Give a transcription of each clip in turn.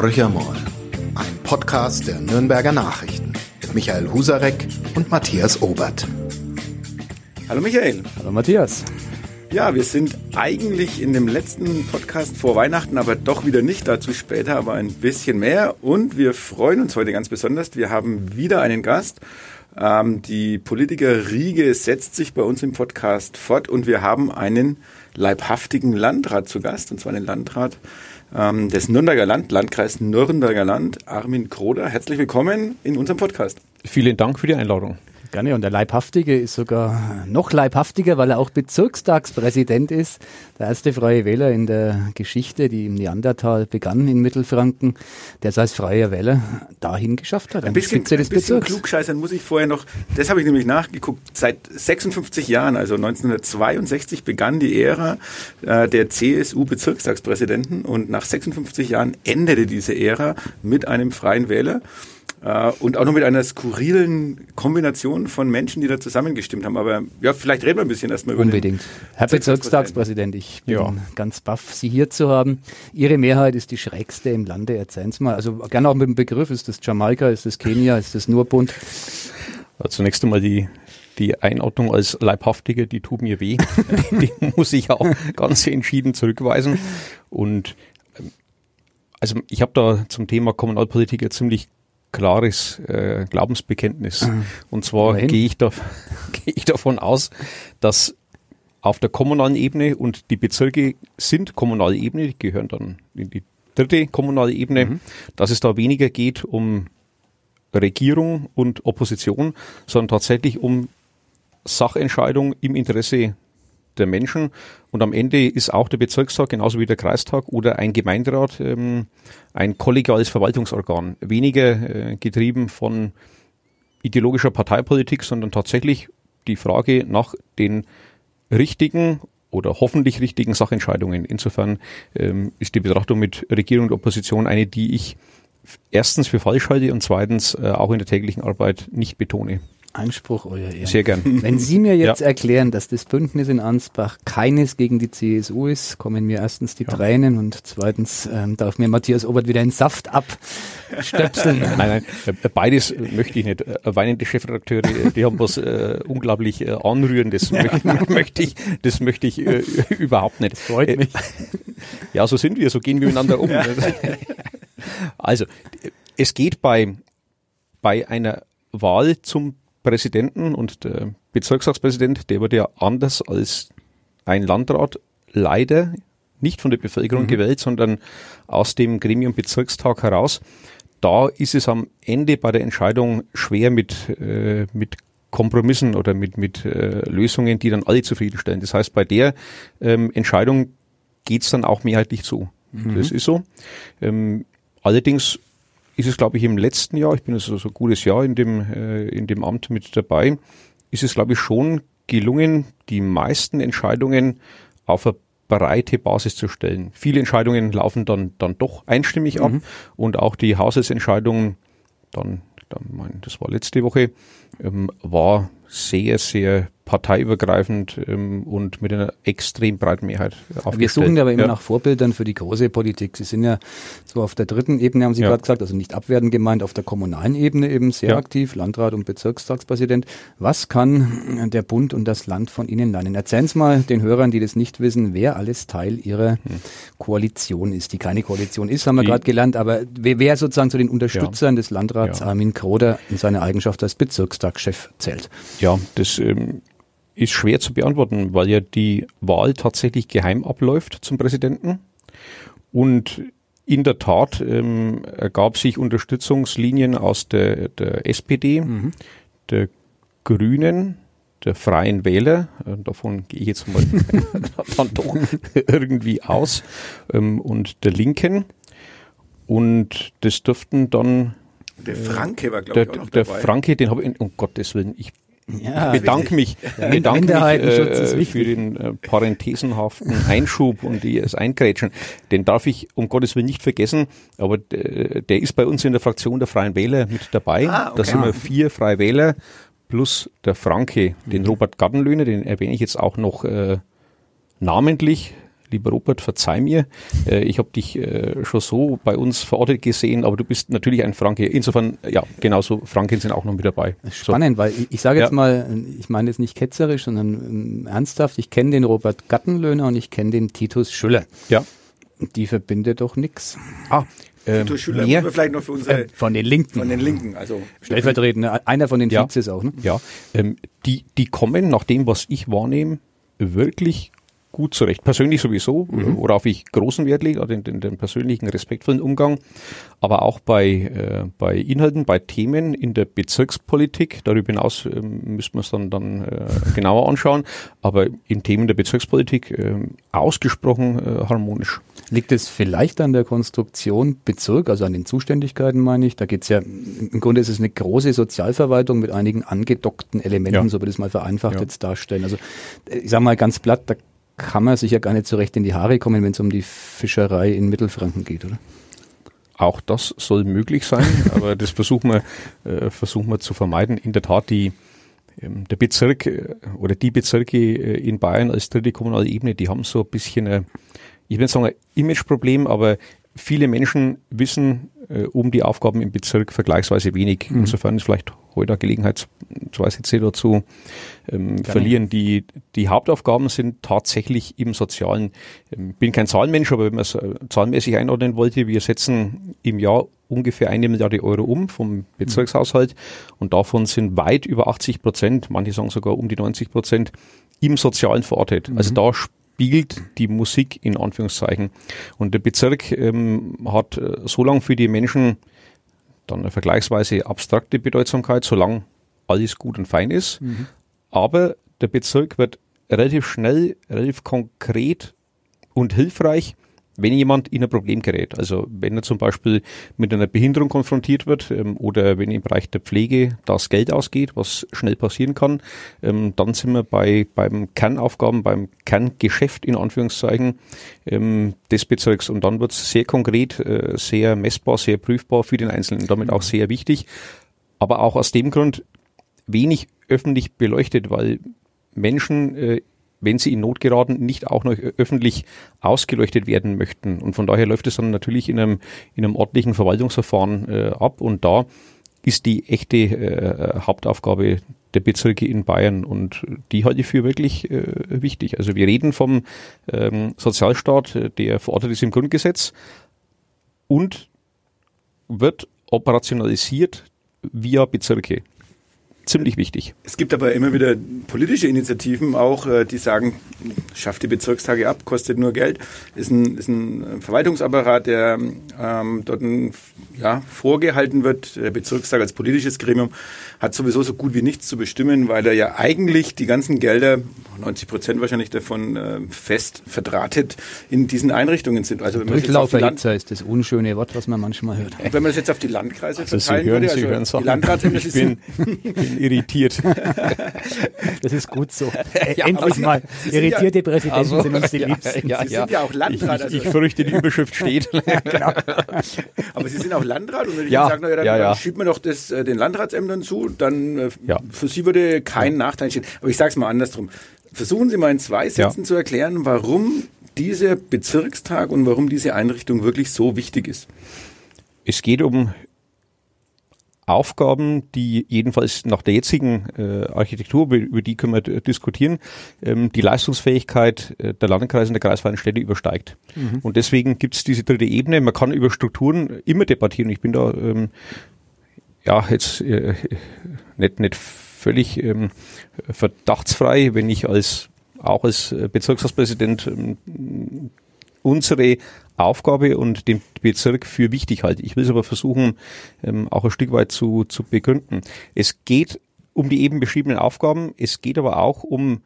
Horcher Moll, ein Podcast der Nürnberger Nachrichten mit Michael Husarek und Matthias Obert. Hallo Michael. Hallo Matthias. Ja, wir sind eigentlich in dem letzten Podcast vor Weihnachten, aber doch wieder nicht. Dazu später aber ein bisschen mehr. Und wir freuen uns heute ganz besonders. Wir haben wieder einen Gast. Ähm, die Politikerriege setzt sich bei uns im Podcast fort und wir haben einen leibhaftigen Landrat zu Gast, und zwar den Landrat ähm, des Nürnberger Land, Landkreis Nürnberger Land, Armin Kroder. Herzlich willkommen in unserem Podcast. Vielen Dank für die Einladung. Gerne. Und der Leibhaftige ist sogar noch leibhaftiger, weil er auch Bezirkstagspräsident ist. Der erste freie Wähler in der Geschichte, die im Neandertal begann in Mittelfranken, der es als freier Wähler dahin geschafft hat. Ein bisschen, ein bisschen klugscheißern muss ich vorher noch, das habe ich nämlich nachgeguckt, seit 56 Jahren, also 1962 begann die Ära äh, der CSU-Bezirkstagspräsidenten und nach 56 Jahren endete diese Ära mit einem freien Wähler. Äh, und auch noch mit einer skurrilen Kombination von Menschen, die da zusammengestimmt haben. Aber ja, vielleicht reden wir ein bisschen erstmal über Unbedingt. Herr Bezirkstagspräsident, ich bin ja. ganz baff, Sie hier zu haben. Ihre Mehrheit ist die schrägste im Lande. Erzählen Sie mal. Also gerne auch mit dem Begriff. Ist das Jamaika? Ist das Kenia? Ist das Nurbund? Zunächst einmal die die Einordnung als Leibhaftige, die tut mir weh. die muss ich auch ganz entschieden zurückweisen. Und ähm, also ich habe da zum Thema Kommunalpolitik ja ziemlich klares äh, Glaubensbekenntnis. Mhm. Und zwar gehe ich, da, gehe ich davon aus, dass auf der kommunalen Ebene und die Bezirke sind kommunale Ebene, die gehören dann in die dritte kommunale Ebene, mhm. dass es da weniger geht um Regierung und Opposition, sondern tatsächlich um Sachentscheidung im Interesse der Menschen. Und am Ende ist auch der Bezirkstag, genauso wie der Kreistag oder ein Gemeinderat, ähm, ein kollegiales Verwaltungsorgan. Weniger äh, getrieben von ideologischer Parteipolitik, sondern tatsächlich die Frage nach den richtigen oder hoffentlich richtigen Sachentscheidungen. Insofern ähm, ist die Betrachtung mit Regierung und Opposition eine, die ich erstens für falsch halte und zweitens äh, auch in der täglichen Arbeit nicht betone. Einspruch, euer Ehren. Sehr gern. Wenn Sie mir jetzt ja. erklären, dass das Bündnis in Ansbach keines gegen die CSU ist, kommen mir erstens die ja. Tränen und zweitens ähm, darf mir Matthias Obert wieder in Saft abstöpseln. nein, nein, äh, beides möchte ich nicht. Äh, weinende Chefredakteure, die haben was äh, unglaublich äh, Anrührendes, möchte, möchte ich, das möchte ich äh, überhaupt nicht. Das freut mich. Ja, so sind wir, so gehen wir miteinander um. also, es geht bei, bei einer Wahl zum Präsidenten und der Bezirksratspräsident, der wird ja anders als ein Landrat leider nicht von der Bevölkerung mhm. gewählt, sondern aus dem Gremium Bezirkstag heraus. Da ist es am Ende bei der Entscheidung schwer mit, äh, mit Kompromissen oder mit, mit äh, Lösungen, die dann alle zufriedenstellen. Das heißt, bei der ähm, Entscheidung geht's dann auch mehrheitlich zu. Mhm. Das ist so. Ähm, allerdings ist es, glaube ich, im letzten Jahr, ich bin also so ein gutes Jahr in dem, äh, in dem Amt mit dabei, ist es, glaube ich, schon gelungen, die meisten Entscheidungen auf eine breite Basis zu stellen. Viele Entscheidungen laufen dann, dann doch einstimmig ab mhm. und auch die Haushaltsentscheidungen, dann, dann mein, das war letzte Woche, ähm, war sehr, sehr parteiübergreifend ähm, und mit einer extrem breiten Mehrheit aufgestellt. Wir suchen aber immer ja. nach Vorbildern für die große Politik. Sie sind ja so auf der dritten Ebene, haben Sie ja. gerade gesagt, also nicht abwertend gemeint, auf der kommunalen Ebene eben sehr ja. aktiv, Landrat und Bezirkstagspräsident. Was kann der Bund und das Land von Ihnen lernen? Erzählen Sie mal den Hörern, die das nicht wissen, wer alles Teil Ihrer hm. Koalition ist, die keine Koalition ist, haben wir gerade gelernt, aber wer, sozusagen zu den Unterstützern des Landrats Armin Kroder in seiner Eigenschaft als Bezirkstagschef zählt? Ja, das ähm, ist schwer zu beantworten, weil ja die Wahl tatsächlich geheim abläuft zum Präsidenten. Und in der Tat ähm, ergab sich Unterstützungslinien aus der, der SPD, mhm. der Grünen, der Freien Wähler, äh, davon gehe ich jetzt mal dann doch irgendwie aus, ähm, und der Linken. Und das dürften dann der Franke war, glaube ich, auch noch Der dabei. Franke, den habe ich, um Gottes Willen, ich ja, ich bedanke mich, ja, bedanke mich äh, für den äh, parenthesenhaften Einschub und das Eingrätschen. Den darf ich um Gottes Willen nicht vergessen, aber äh, der ist bei uns in der Fraktion der Freien Wähler mit dabei. Ah, okay. Da sind wir vier Freie Wähler plus der Franke, den mhm. Robert Gartenlöhner, den erwähne ich jetzt auch noch äh, namentlich, lieber Robert, verzeih mir, äh, ich habe dich äh, schon so bei uns verortet gesehen, aber du bist natürlich ein Franke. Insofern, ja, genauso Franken sind auch noch mit dabei. Spannend, so. weil ich, ich sage jetzt ja. mal, ich meine jetzt nicht ketzerisch, sondern ähm, ernsthaft, ich kenne den Robert Gattenlöhner und ich kenne den Titus Schüller. Ja. Die verbindet doch nichts. Ah, ähm, Titus Schüller mehr, wir vielleicht noch für unsere äh, von den Linken. Von den Linken, also stellvertretend ne? einer von den ja, Vizes auch. Ne? Ja, ähm, die die kommen nach dem, was ich wahrnehme, wirklich gut zurecht. Persönlich sowieso, mhm. worauf ich großen Wert lege, den, den, den persönlichen, respektvollen Umgang, aber auch bei, äh, bei Inhalten, bei Themen in der Bezirkspolitik. Darüber hinaus äh, müssten wir es dann, dann äh, genauer anschauen, aber in Themen der Bezirkspolitik äh, ausgesprochen äh, harmonisch. Liegt es vielleicht an der Konstruktion Bezirk, also an den Zuständigkeiten meine ich? Da geht es ja, im Grunde ist es eine große Sozialverwaltung mit einigen angedockten Elementen, ja. so würde ich es mal vereinfacht ja. jetzt darstellen. Also ich sage mal ganz platt, da kann man sich ja gar nicht so recht in die Haare kommen, wenn es um die Fischerei in Mittelfranken geht, oder? Auch das soll möglich sein, aber das versuchen wir, äh, versuchen wir zu vermeiden. In der Tat, die, ähm, der Bezirk äh, oder die Bezirke äh, in Bayern als dritte kommunale Ebene, die haben so ein bisschen, ein, ich will sagen, ein Imageproblem, aber viele Menschen wissen äh, um die Aufgaben im Bezirk vergleichsweise wenig. Mhm. Insofern ist vielleicht heute eine Gelegenheit, zwei Sätze dazu ähm, verlieren. Die, die Hauptaufgaben sind tatsächlich im Sozialen. Ähm, bin kein Zahlenmensch, aber wenn man es äh, zahlenmäßig einordnen wollte, wir setzen im Jahr ungefähr eine Milliarde Euro um vom Bezirkshaushalt und davon sind weit über 80 Prozent, manche sagen sogar um die 90 Prozent, im Sozialen verortet. Also mhm. Also da spielt die Musik in Anführungszeichen. Und der Bezirk ähm, hat äh, so lange für die Menschen dann eine vergleichsweise abstrakte Bedeutsamkeit, solange alles gut und fein ist. Mhm. Aber der Bezirk wird relativ schnell, relativ konkret und hilfreich, wenn jemand in ein Problem gerät, also wenn er zum Beispiel mit einer Behinderung konfrontiert wird ähm, oder wenn im Bereich der Pflege das Geld ausgeht, was schnell passieren kann, ähm, dann sind wir bei beim Kernaufgaben, beim Kerngeschäft in Anführungszeichen ähm, des Bezirks. Und dann wird es sehr konkret, äh, sehr messbar, sehr prüfbar für den Einzelnen, damit auch sehr wichtig, aber auch aus dem Grund wenig öffentlich beleuchtet, weil Menschen äh, wenn sie in Not geraten, nicht auch noch öffentlich ausgeleuchtet werden möchten. Und von daher läuft es dann natürlich in einem, in einem ordentlichen Verwaltungsverfahren äh, ab. Und da ist die echte äh, Hauptaufgabe der Bezirke in Bayern und die halte ich für wirklich äh, wichtig. Also wir reden vom ähm, Sozialstaat, der verortet ist im Grundgesetz und wird operationalisiert via Bezirke ziemlich wichtig. Es gibt aber immer wieder politische Initiativen auch, äh, die sagen, schafft die Bezirkstage ab, kostet nur Geld. Ist ein, ist ein Verwaltungsapparat, der ähm, dort ein, ja, vorgehalten wird. Der Bezirkstag als politisches Gremium hat sowieso so gut wie nichts zu bestimmen, weil er ja eigentlich die ganzen Gelder, 90 Prozent wahrscheinlich davon, äh, fest verdrahtet in diesen Einrichtungen sind. Also wenn man Durchlauferhitzer ist das unschöne Wort, was man manchmal hört. Und wenn man das jetzt auf die Landkreise also verteilen Sie hören, würde, also Sie hören die Landratsämter, ich bin, bin irritiert. das ist gut so. Ja, Endlich mal. Irritierte ja, Präsidenten also, sind uns die Liebsten. Ja, Sie sind ja auch Landrat. Also ich, ich fürchte, die Überschrift steht. genau. Aber Sie sind auch Landrat und wenn ich ja, sage, na, ja, dann, dann schiebt man doch das äh, den Landratsämtern zu, dann äh, für Sie würde kein Nachteil stehen. Aber ich sage es mal andersrum. Versuchen Sie mal in zwei Sätzen zu erklären, warum dieser Bezirkstag und warum diese Einrichtung wirklich so wichtig ist. Es geht um Aufgaben, die jedenfalls nach der jetzigen äh, Architektur, über die können wir diskutieren, ähm, die Leistungsfähigkeit äh, der Landkreise und der kreisfreien Städte übersteigt. Mhm. Und deswegen gibt es diese dritte Ebene. Man kann über Strukturen immer debattieren. Ich bin da ähm, ja jetzt äh, nicht, nicht völlig ähm, verdachtsfrei, wenn ich als auch als Bezirkshauspräsident ähm, unsere Aufgabe und den Bezirk für wichtig halte. Ich will es aber versuchen, ähm, auch ein Stück weit zu, zu begründen. Es geht um die eben beschriebenen Aufgaben, es geht aber auch um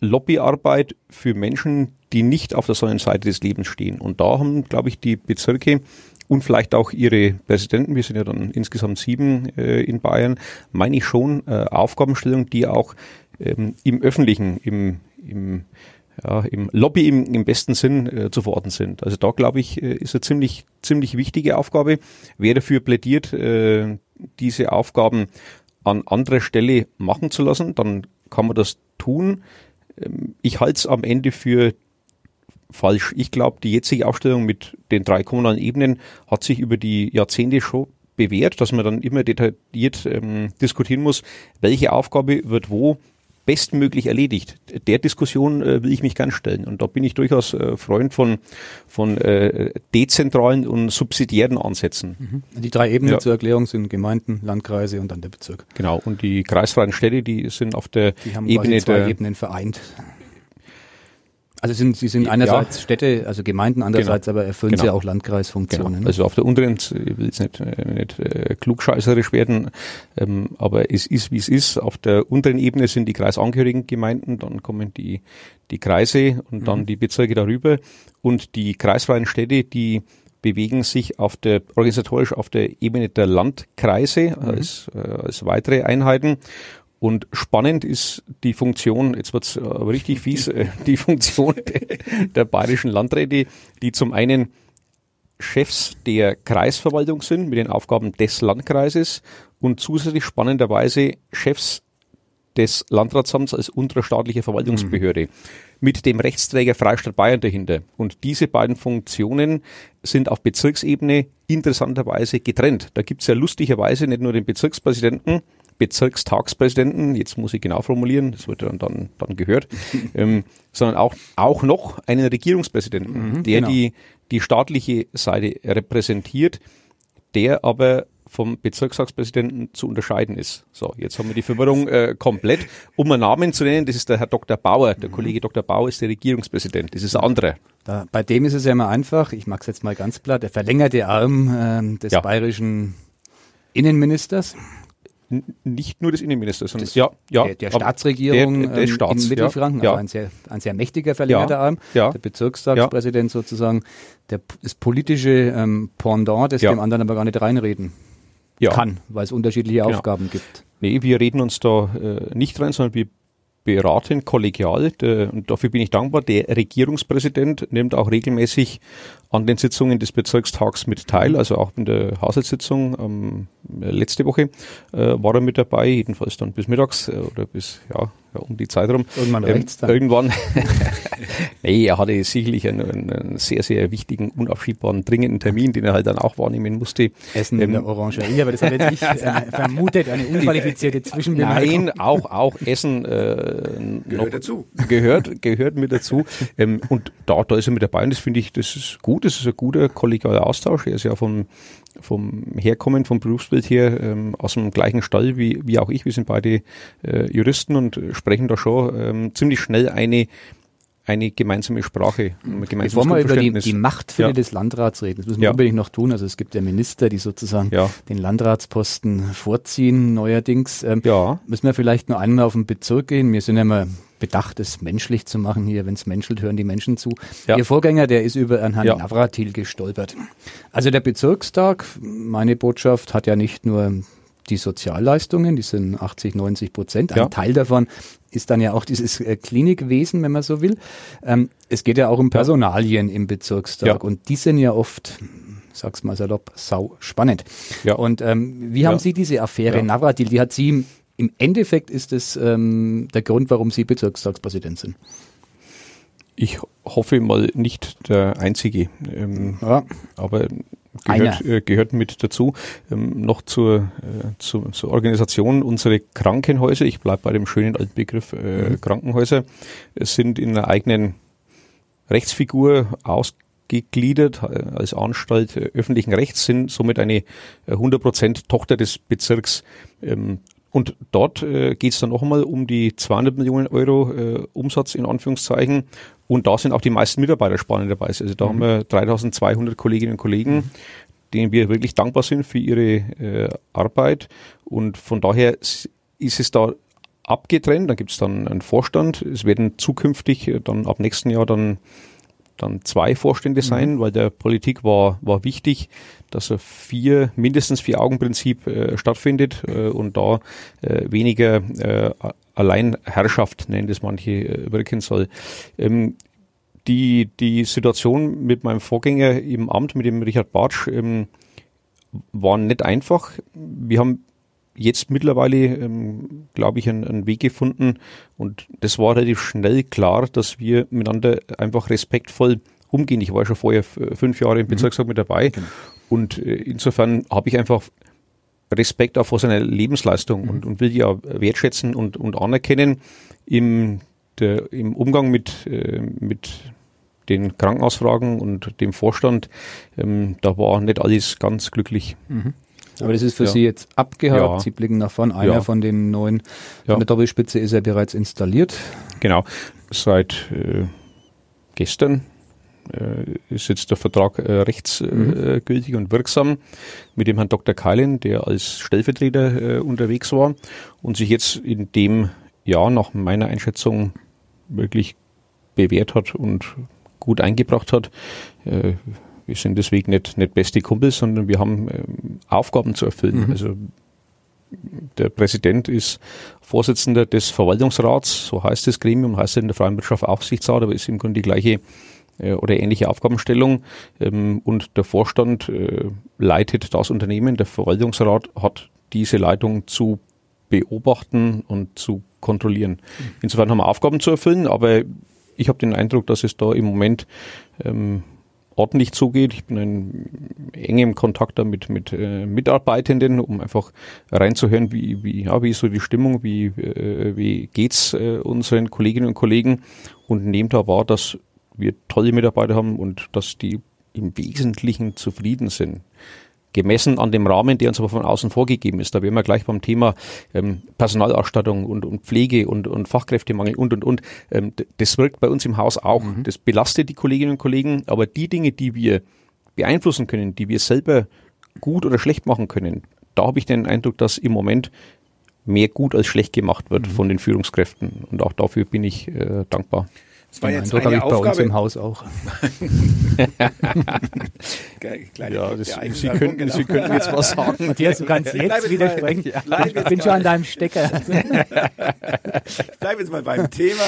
Lobbyarbeit für Menschen, die nicht auf der Sonnenseite des Lebens stehen. Und da haben, glaube ich, die Bezirke und vielleicht auch ihre Präsidenten, wir sind ja dann insgesamt sieben äh, in Bayern, meine ich schon äh, Aufgabenstellung, die auch ähm, im öffentlichen, im, im ja, im Lobby im, im besten Sinn äh, zu verorten sind. Also da glaube ich, äh, ist eine ziemlich, ziemlich wichtige Aufgabe. Wer dafür plädiert, äh, diese Aufgaben an anderer Stelle machen zu lassen, dann kann man das tun. Ähm, ich halte es am Ende für falsch. Ich glaube, die jetzige Aufstellung mit den drei kommunalen Ebenen hat sich über die Jahrzehnte schon bewährt, dass man dann immer detailliert ähm, diskutieren muss, welche Aufgabe wird wo bestmöglich erledigt. Der Diskussion äh, will ich mich gern stellen. Und da bin ich durchaus äh, Freund von, von äh, dezentralen und subsidiären Ansätzen. Mhm. Die drei Ebenen ja. zur Erklärung sind Gemeinden, Landkreise und dann der Bezirk. Genau. Und die kreisfreien Städte, die sind auf der die haben Ebene zwei der Ebenen vereint. Also sind, sie sind einerseits ja. Städte, also Gemeinden, andererseits genau. aber erfüllen genau. sie auch Landkreisfunktionen. Genau. Also auf der unteren, ich will jetzt nicht, nicht äh, klugscheißerisch werden, ähm, aber es ist, wie es ist. Auf der unteren Ebene sind die kreisangehörigen Gemeinden, dann kommen die, die Kreise und mhm. dann die Bezirke darüber. Und die kreisfreien Städte, die bewegen sich auf der, organisatorisch auf der Ebene der Landkreise mhm. als, äh, als weitere Einheiten. Und spannend ist die Funktion, jetzt wird's aber richtig fies, äh, die Funktion der bayerischen Landräte, die zum einen Chefs der Kreisverwaltung sind mit den Aufgaben des Landkreises und zusätzlich spannenderweise Chefs des Landratsamts als unterstaatliche Verwaltungsbehörde mhm. mit dem Rechtsträger Freistaat Bayern dahinter. Und diese beiden Funktionen sind auf Bezirksebene interessanterweise getrennt. Da gibt's ja lustigerweise nicht nur den Bezirkspräsidenten, Bezirkstagspräsidenten, jetzt muss ich genau formulieren, das wird dann, dann, dann gehört, ähm, sondern auch, auch noch einen Regierungspräsidenten, mhm, der genau. die, die staatliche Seite repräsentiert, der aber vom Bezirkstagspräsidenten zu unterscheiden ist. So, jetzt haben wir die Verwirrung äh, komplett. Um einen Namen zu nennen, das ist der Herr Dr. Bauer. Der mhm. Kollege Dr. Bauer ist der Regierungspräsident. Das ist ein anderer. Da, bei dem ist es ja immer einfach, ich mag es jetzt mal ganz platt, der verlängerte Arm äh, des ja. bayerischen Innenministers nicht nur des Innenministers, sondern das, ja, ja, der, der Staatsregierung der, der Staats, in Mittelfranken, ja, also ein sehr, ein sehr mächtiger verlängerter Arm, ja, der Bezirkstagspräsident sozusagen, der, das politische ähm, Pendant, das dem anderen aber gar nicht reinreden kann, weil es unterschiedliche genau. Aufgaben gibt. Nee, wir reden uns da äh, nicht rein, sondern wir beraten kollegial. Und dafür bin ich dankbar. Der Regierungspräsident nimmt auch regelmäßig an den Sitzungen des Bezirkstags mit teil, also auch in der Haushaltssitzung ähm, letzte Woche äh, war er mit dabei, jedenfalls dann bis mittags äh, oder bis ja, ja, um die Zeit rum. Irgendwann ähm, dann. Irgendwann. nee, er hatte sicherlich einen, einen, sehr, sehr wichtigen, unaufschiebbaren, dringenden Termin, den er halt dann auch wahrnehmen musste. Essen ähm, in der Orangerie, aber das habe jetzt nicht äh, vermutet, eine unqualifizierte Zwischenbemerkung. Nein, auch, auch Essen äh, gehört dazu. Gehört, gehört mit dazu. ähm, und da, da ist er mit dabei und das finde ich, das ist gut, das ist ein guter kollegialer Austausch. Er ist ja vom vom Herkommen, vom Berufsbild her, ähm, aus dem gleichen Stall wie, wie auch ich. Wir sind beide äh, Juristen und sprechen da schon ähm, ziemlich schnell eine eine gemeinsame Sprache. Ein Bevor wir über die, die Machtfülle ja. des Landrats reden, das müssen wir ja. unbedingt noch tun. Also es gibt ja Minister, die sozusagen ja. den Landratsposten vorziehen neuerdings. Ähm, ja. Müssen wir vielleicht nur einmal auf den Bezirk gehen. Wir sind ja mal bedacht, es menschlich zu machen hier. Wenn es menschelt, hören die Menschen zu. Ja. Ihr Vorgänger, der ist über Herrn ja. Navratil gestolpert. Also der Bezirkstag, meine Botschaft, hat ja nicht nur die Sozialleistungen, die sind 80, 90 Prozent. Ein ja. Teil davon ist dann ja auch dieses äh, Klinikwesen, wenn man so will. Ähm, es geht ja auch um Personalien im Bezirkstag ja. und die sind ja oft sag's mal salopp, sau spannend. Ja. Und ähm, wie haben Sie diese Affäre ja. Navratil, die hat Sie im Endeffekt ist es ähm, der Grund, warum Sie Bezirkstagspräsident sind. Ich hoffe mal nicht der Einzige. Ähm, ja. Aber gehört, äh, gehört mit dazu. Ähm, noch zur, äh, zu, zur Organisation. Unsere Krankenhäuser, ich bleibe bei dem schönen alten Begriff äh, mhm. Krankenhäuser, sind in einer eigenen Rechtsfigur ausgegliedert äh, als Anstalt äh, öffentlichen Rechts, sind somit eine 100% äh, Tochter des Bezirks. Ähm, und dort äh, geht es dann noch einmal um die 200 Millionen Euro äh, Umsatz in Anführungszeichen. Und da sind auch die meisten Mitarbeiter spannend dabei. Also da mhm. haben wir 3200 Kolleginnen und Kollegen, mhm. denen wir wirklich dankbar sind für ihre äh, Arbeit. Und von daher ist es da abgetrennt. Da gibt es dann einen Vorstand. Es werden zukünftig äh, dann ab nächsten Jahr dann dann zwei Vorstände mhm. sein, mhm. weil der Politik war, war wichtig, dass er vier, mindestens vier Augenprinzip äh, stattfindet äh, und da äh, weniger äh, Alleinherrschaft, nennen das manche, äh, wirken soll. Ähm, die, die Situation mit meinem Vorgänger im Amt, mit dem Richard Bartsch, ähm, war nicht einfach. Wir haben jetzt mittlerweile, ähm, glaube ich, einen, einen, Weg gefunden und das war relativ schnell klar, dass wir miteinander einfach respektvoll umgehen. Ich war ja schon vorher fünf Jahre im mhm. Bezirksrat mhm. mit dabei genau. und äh, insofern habe ich einfach Respekt auch vor seiner Lebensleistung mhm. und, und will die auch wertschätzen und, und anerkennen im, der, im Umgang mit, äh, mit den Krankenhausfragen und dem Vorstand. Ähm, da war nicht alles ganz glücklich. Mhm. Aber das ist für ja. Sie jetzt abgehakt. Ja. Sie blicken nach vorn. Einer ja. von den neuen, von der Doppelspitze ist ja bereits installiert. Genau. Seit äh, gestern äh, ist jetzt der Vertrag äh, rechtsgültig mhm. und wirksam mit dem Herrn Dr. Keilen, der als Stellvertreter äh, unterwegs war und sich jetzt in dem Jahr nach meiner Einschätzung wirklich bewährt hat und gut eingebracht hat. Wir sind deswegen nicht, nicht beste Kumpels, sondern wir haben ähm, Aufgaben zu erfüllen. Mhm. Also der Präsident ist Vorsitzender des Verwaltungsrats, so heißt das Gremium, heißt in der freien Wirtschaft Aufsichtsrat, aber ist im Grunde die gleiche äh, oder ähnliche Aufgabenstellung. Ähm, und der Vorstand äh, leitet das Unternehmen, der Verwaltungsrat hat diese Leitung zu beobachten und zu kontrollieren. Mhm. Insofern haben wir Aufgaben zu erfüllen, aber ich habe den Eindruck, dass es da im Moment ähm, ordentlich zugeht. Ich bin in engem Kontakt da mit, mit äh, Mitarbeitenden, um einfach reinzuhören, wie, wie, ja, wie ist so die Stimmung, wie, äh, wie geht's äh, unseren Kolleginnen und Kollegen und nehmt da wahr, dass wir tolle Mitarbeiter haben und dass die im Wesentlichen zufrieden sind gemessen an dem Rahmen, der uns aber von außen vorgegeben ist. Da wären wir gleich beim Thema ähm, Personalausstattung und, und Pflege und, und Fachkräftemangel und, und, und. Ähm, das wirkt bei uns im Haus auch. Mhm. Das belastet die Kolleginnen und Kollegen, aber die Dinge, die wir beeinflussen können, die wir selber gut oder schlecht machen können, da habe ich den Eindruck, dass im Moment mehr gut als schlecht gemacht wird mhm. von den Führungskräften. Und auch dafür bin ich äh, dankbar. Das war jetzt Eindruck eine habe ich Aufgabe. bei uns im Haus auch. ja, das, Sie, könnten, genau. Sie könnten jetzt was sagen. Matthias, du kannst jetzt widersprechen. ich bin schon an deinem Stecker. ich bleibe jetzt mal beim Thema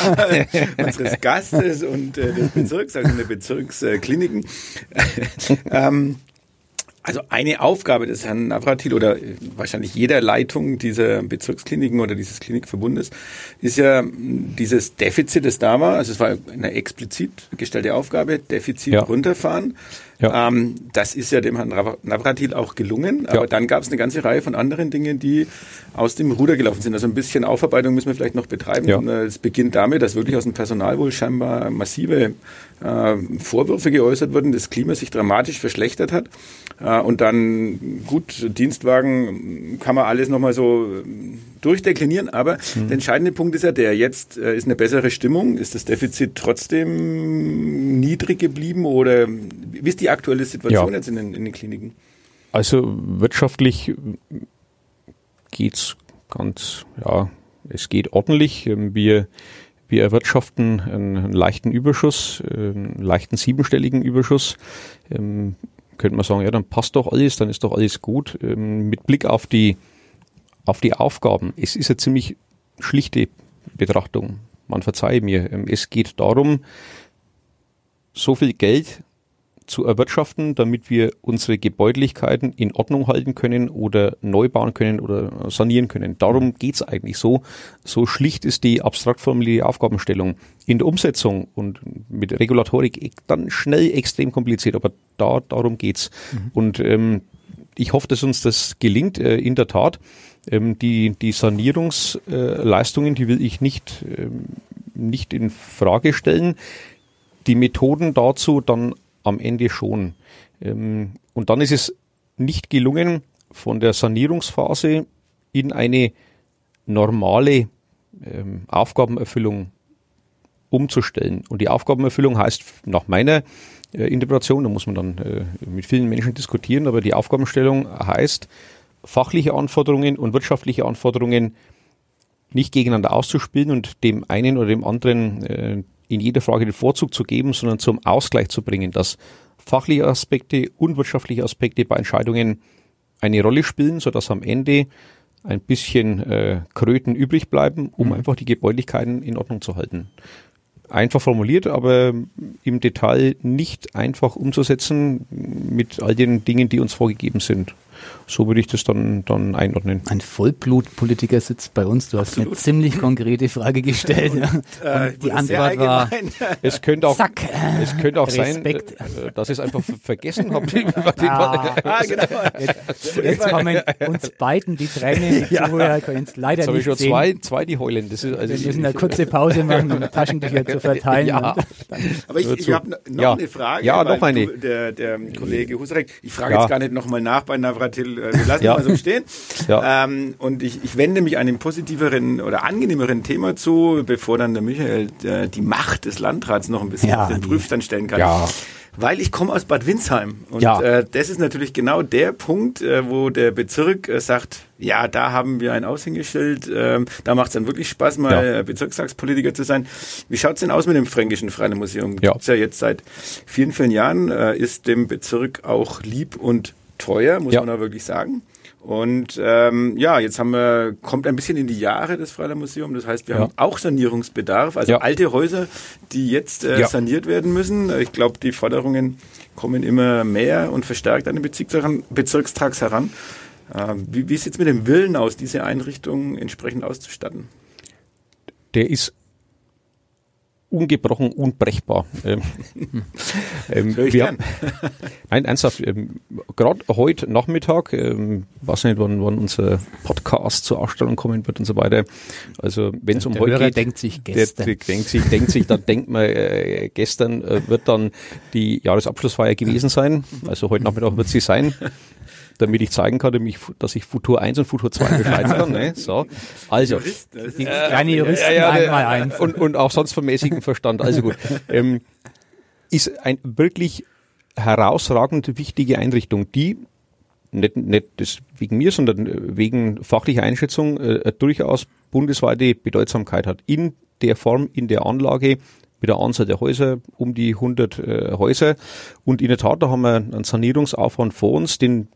unseres Gastes und äh, des Bezirks, also in der Bezirkskliniken. ähm, also eine Aufgabe des Herrn Navratil oder wahrscheinlich jeder Leitung dieser Bezirkskliniken oder dieses Klinikverbundes ist ja dieses Defizit, das da war. Also es war eine explizit gestellte Aufgabe, Defizit ja. runterfahren. Ja. Ähm, das ist ja dem Herrn Navratil auch gelungen. Aber ja. dann gab es eine ganze Reihe von anderen Dingen, die aus dem Ruder gelaufen sind. Also ein bisschen Aufarbeitung müssen wir vielleicht noch betreiben. Ja. Es beginnt damit, dass wirklich aus dem Personal wohl scheinbar massive äh, Vorwürfe geäußert wurden, das Klima sich dramatisch verschlechtert hat. Äh, und dann, gut, Dienstwagen kann man alles nochmal so durchdeklinieren, aber mhm. der entscheidende Punkt ist ja der, jetzt äh, ist eine bessere Stimmung, ist das Defizit trotzdem niedrig geblieben oder wie ist die aktuelle Situation ja. jetzt in den, in den Kliniken? Also wirtschaftlich geht's ganz, ja, es geht ordentlich. Ähm, wir wir erwirtschaften einen, einen leichten Überschuss, einen leichten siebenstelligen Überschuss. Ähm, könnte man sagen, ja, dann passt doch alles, dann ist doch alles gut. Ähm, mit Blick auf die, auf die Aufgaben. Es ist eine ziemlich schlichte Betrachtung. Man verzeihe mir. Ähm, es geht darum, so viel Geld zu erwirtschaften, damit wir unsere Gebäudlichkeiten in Ordnung halten können oder neu bauen können oder sanieren können. Darum geht's eigentlich so. So schlicht ist die abstrakt formulierte Aufgabenstellung. In der Umsetzung und mit Regulatorik dann schnell extrem kompliziert, aber da darum geht's. Mhm. Und ähm, ich hoffe, dass uns das gelingt, äh, in der Tat. Ähm, die, die Sanierungsleistungen, die will ich nicht, ähm, nicht in Frage stellen. Die Methoden dazu dann am Ende schon. Ähm, und dann ist es nicht gelungen, von der Sanierungsphase in eine normale ähm, Aufgabenerfüllung umzustellen. Und die Aufgabenerfüllung heißt nach meiner äh, Interpretation, da muss man dann äh, mit vielen Menschen diskutieren, aber die Aufgabenstellung heißt, fachliche Anforderungen und wirtschaftliche Anforderungen nicht gegeneinander auszuspielen und dem einen oder dem anderen äh, in jeder Frage den Vorzug zu geben, sondern zum Ausgleich zu bringen, dass fachliche Aspekte und wirtschaftliche Aspekte bei Entscheidungen eine Rolle spielen, sodass am Ende ein bisschen äh, Kröten übrig bleiben, um mhm. einfach die Gebäudlichkeiten in Ordnung zu halten. Einfach formuliert, aber im Detail nicht einfach umzusetzen mit all den Dingen, die uns vorgegeben sind. So würde ich das dann, dann einordnen. Ein Vollblutpolitiker sitzt bei uns. Du hast Absolut. eine ziemlich konkrete Frage gestellt. Und, äh, und die Antwort war, es könnte auch, Zack, es könnte auch Respekt. sein, äh, dass ich es einfach vergessen habe. ah, ah, genau. Jetzt, jetzt kommen uns beiden die Tränen. Ja. Zuhörer können leider jetzt nicht ich schon sehen. zwei, zwei, die heulen. Das ist, also Wir müssen eine kurze Pause machen, um Taschentücher zu verteilen. Ja. Aber ich, ich habe noch ja. eine Frage. Ja, noch eine. Du, der, der Kollege Husarek, ich frage ja. jetzt gar nicht nochmal nach bei Navratil. Äh, wir lassen ja. mal so stehen. Ja. Ähm, und ich, ich wende mich einem positiveren oder angenehmeren Thema zu, bevor dann der Michael der, die Macht des Landrats noch ein bisschen auf den Prüfstand stellen kann. Ja. Weil ich komme aus Bad Windsheim. Und ja. äh, das ist natürlich genau der Punkt, äh, wo der Bezirk äh, sagt, ja, da haben wir ein Aushängeschild, äh, da macht es dann wirklich Spaß, mal ja. Bezirkstagspolitiker zu sein. Wie schaut's denn aus mit dem Fränkischen Museum? Ja. Gibt's ja jetzt seit vielen, vielen Jahren, äh, ist dem Bezirk auch lieb und teuer, muss ja. man da wirklich sagen. Und ähm, ja, jetzt haben wir, kommt ein bisschen in die Jahre das Freilandmuseum. Das heißt, wir ja. haben auch Sanierungsbedarf. Also ja. alte Häuser, die jetzt äh, ja. saniert werden müssen. Ich glaube, die Forderungen kommen immer mehr und verstärkt an den Bezirkstags heran. Äh, wie, wie sieht es mit dem Willen aus, diese Einrichtungen entsprechend auszustatten? Der ist ungebrochen, unbrechbar. ähm, ähm, wir, nein, ernsthaft, ähm, gerade heute Nachmittag, ähm, weiß nicht, wann, wann unser Podcast zur Ausstellung kommen wird und so weiter. Also wenn es um heute Hörer geht, denkt sich gestern. Der, der denkt sich, denkt sich, dann denkt man, äh, gestern äh, wird dann die Jahresabschlussfeier gewesen sein. Also heute Nachmittag wird sie sein damit ich zeigen kann, dass ich Futur 1 und Futur 2 beschreiben kann. Ne? So. Also, die kleine Juristen ja, ja, einmal eins. Und, und auch sonst vom mäßigen Verstand. Also gut. Ähm, ist ein wirklich herausragend wichtige Einrichtung, die nicht, nicht das wegen mir, sondern wegen fachlicher Einschätzung äh, durchaus bundesweite Bedeutsamkeit hat. In der Form, in der Anlage, mit der Anzahl der Häuser, um die 100 äh, Häuser. Und in der Tat, da haben wir einen Sanierungsaufwand vor uns, den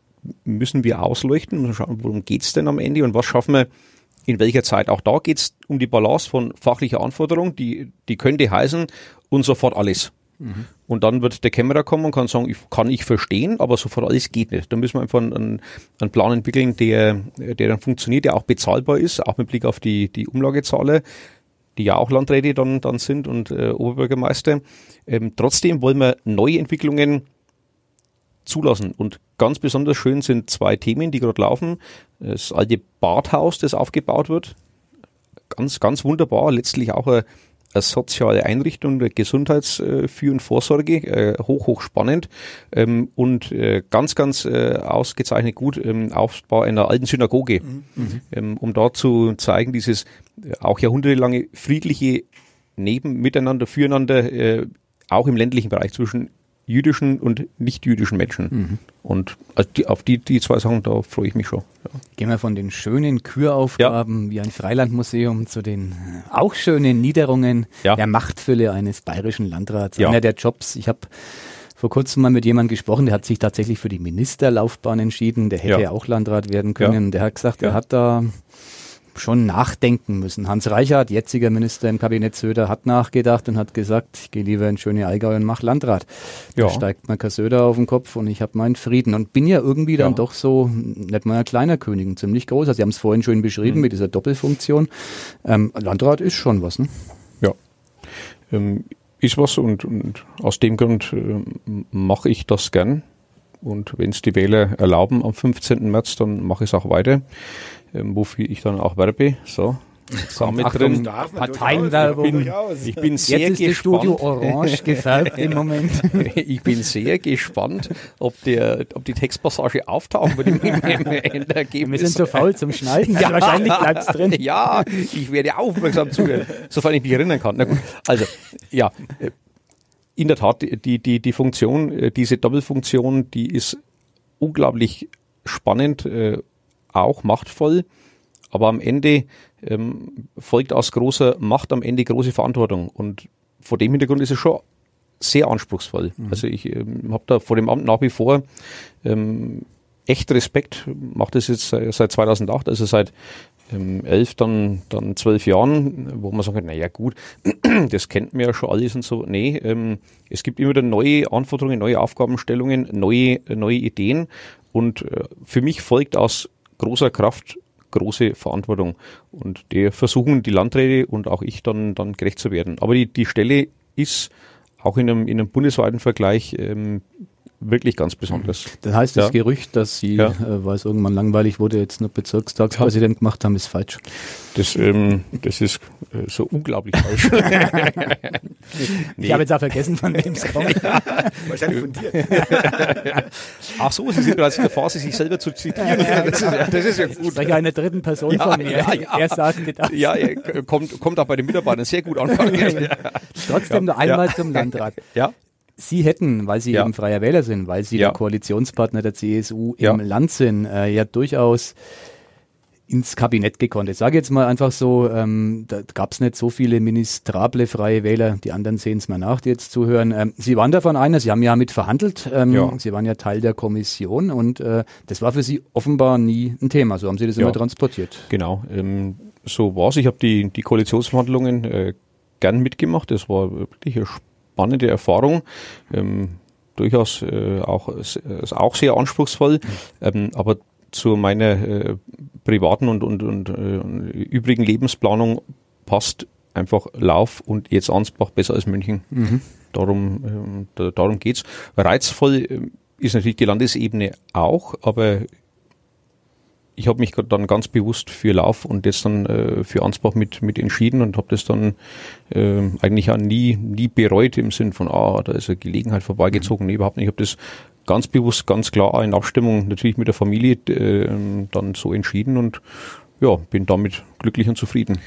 müssen wir ausleuchten und schauen, worum geht's denn am Ende und was schaffen wir in welcher Zeit. Auch da geht's um die Balance von fachlicher Anforderung, die, die könnte heißen und sofort alles. Mhm. Und dann wird der Kämmerer kommen und kann sagen, ich, kann ich verstehen, aber sofort alles geht nicht. Da müssen wir einfach einen, einen Plan entwickeln, der, der dann funktioniert, der auch bezahlbar ist, auch mit Blick auf die, die Umlagezahler, die ja auch Landräte dann, dann sind und äh, Oberbürgermeister. Ähm, trotzdem wollen wir neue Entwicklungen zulassen. Und ganz besonders schön sind zwei Themen, die gerade laufen. Das alte Badhaus, das aufgebaut wird. Ganz, ganz wunderbar. Letztlich auch eine, eine soziale Einrichtung der Gesundheitsführ- und Vorsorge. Äh, hoch, hoch spannend. Ähm, und äh, ganz, ganz äh, ausgezeichnet gut ähm, Aufbau einer alten Synagoge. Mhm. Ähm, um da zu zeigen, dieses auch jahrhundertelange friedliche Neben, Miteinander, Füreinander, auch im ländlichen Bereich zwischen jüdischen und nicht-jüdischen Menschen. Mhm. Und also die, auf die, die zwei Sachen, da freue ich mich schon. Ja. Gehen wir von den schönen Küraufgaben ja. wie ein Freilandmuseum zu den auch schönen Niederungen ja. der Machtfülle eines bayerischen Landrats. Einer der Jobs, ich habe vor kurzem mal mit jemandem gesprochen, der hat sich tatsächlich für die Ministerlaufbahn entschieden, der hätte ja auch Landrat werden können. Der hat gesagt, er hat da schon nachdenken müssen. Hans Reichert, jetziger Minister im Kabinett Söder, hat nachgedacht und hat gesagt, ich gehe lieber in schöne Allgäu und mach Landrat. Ja. Da steigt mir kein Söder auf den Kopf und ich habe meinen Frieden und bin ja irgendwie dann ja. doch so, nicht mal ein kleiner König, ein ziemlich großer. Sie haben es vorhin schön beschrieben mhm. mit dieser Doppelfunktion. Ähm, Landrat ist schon was, ne? Ja. Ähm, ist was und, und aus dem Grund äh, mache ich das gern. Und wenn es die Wähler erlauben am 15. März, dann mache ich es auch weiter ähm, wofür ich dann auch werbe. So. Samen drin. Parteienwerbung. Ich bin, ich bin sehr Jetzt ist gespannt. das Studio orange gefärbt im Moment. ich bin sehr gespannt, ob, der, ob die Textpassage auftaucht wird im, im Endergebnis. Wir sind so faul zum Schneiden, ja, wahrscheinlich bleibt es drin. Ja, ich werde aufmerksam zuhören, sofern ich mich erinnern kann. Na gut, also, ja, in der Tat, die, die, die Funktion, diese Doppelfunktion, die ist unglaublich spannend äh, auch machtvoll, aber am Ende ähm, folgt aus großer Macht am Ende große Verantwortung. Und vor dem Hintergrund ist es schon sehr anspruchsvoll. Mhm. Also ich ähm, habe da vor dem Amt nach wie vor ähm, echt Respekt, mache das jetzt seit 2008, also seit ähm, elf, dann, dann zwölf Jahren, wo man sagt, naja gut, das kennt man ja schon alles und so. Nee, ähm, es gibt immer wieder neue Anforderungen, neue Aufgabenstellungen, neue, neue Ideen und äh, für mich folgt aus großer Kraft große Verantwortung. Und der versuchen die Landräte und auch ich dann, dann gerecht zu werden. Aber die, die Stelle ist auch in einem, in einem bundesweiten Vergleich ähm, wirklich ganz besonders. Das heißt, das ja. Gerücht, dass Sie, ja. äh, weil es irgendwann langweilig wurde, jetzt nur Bezirkstagspräsident ja. gemacht haben, ist falsch. Das, ähm, das ist äh, so unglaublich falsch. nee. Ich habe jetzt auch vergessen, von wem es kommt. Wahrscheinlich von dir. Ach so, Sie sind bereits in der Phase, sich selber zu zitieren. das, ist, das ist ja gut. Ich spreche einer dritten Person von mir. Er sagt das. Ja, kommt, kommt auch bei den Mitarbeitern sehr gut an. Trotzdem noch einmal zum Landrat. Ja. Sie hätten, weil Sie ja. eben freier Wähler sind, weil Sie ja. der Koalitionspartner der CSU ja. im Land sind, äh, ja durchaus ins Kabinett gekonnt. Ich sage jetzt mal einfach so, ähm, da gab es nicht so viele ministrable freie Wähler, die anderen sehen es mal nach, die jetzt zuhören. Ähm, Sie waren davon einer, Sie haben ja mit verhandelt, ähm, ja. Sie waren ja Teil der Kommission und äh, das war für Sie offenbar nie ein Thema, so haben Sie das ja. immer transportiert. Genau, ähm, so war es. Ich habe die, die Koalitionsverhandlungen äh, gern mitgemacht, das war wirklich eine spannende Erfahrung. Ähm, durchaus äh, auch, äh, auch sehr anspruchsvoll, ähm, aber zu meiner äh, privaten und, und, und äh, übrigen Lebensplanung passt einfach Lauf und jetzt Ansbach besser als München. Mhm. Darum, äh, da, darum geht's. Reizvoll äh, ist natürlich die Landesebene auch, aber ich habe mich dann ganz bewusst für Lauf und das dann äh, für Ansbach mit, mit entschieden und habe das dann äh, eigentlich auch nie, nie bereut im Sinn von, ah, da ist eine Gelegenheit vorbeigezogen. Nee, überhaupt nicht. Ich habe das ganz bewusst, ganz klar in Abstimmung natürlich mit der Familie äh, dann so entschieden und ja, bin damit glücklich und zufrieden.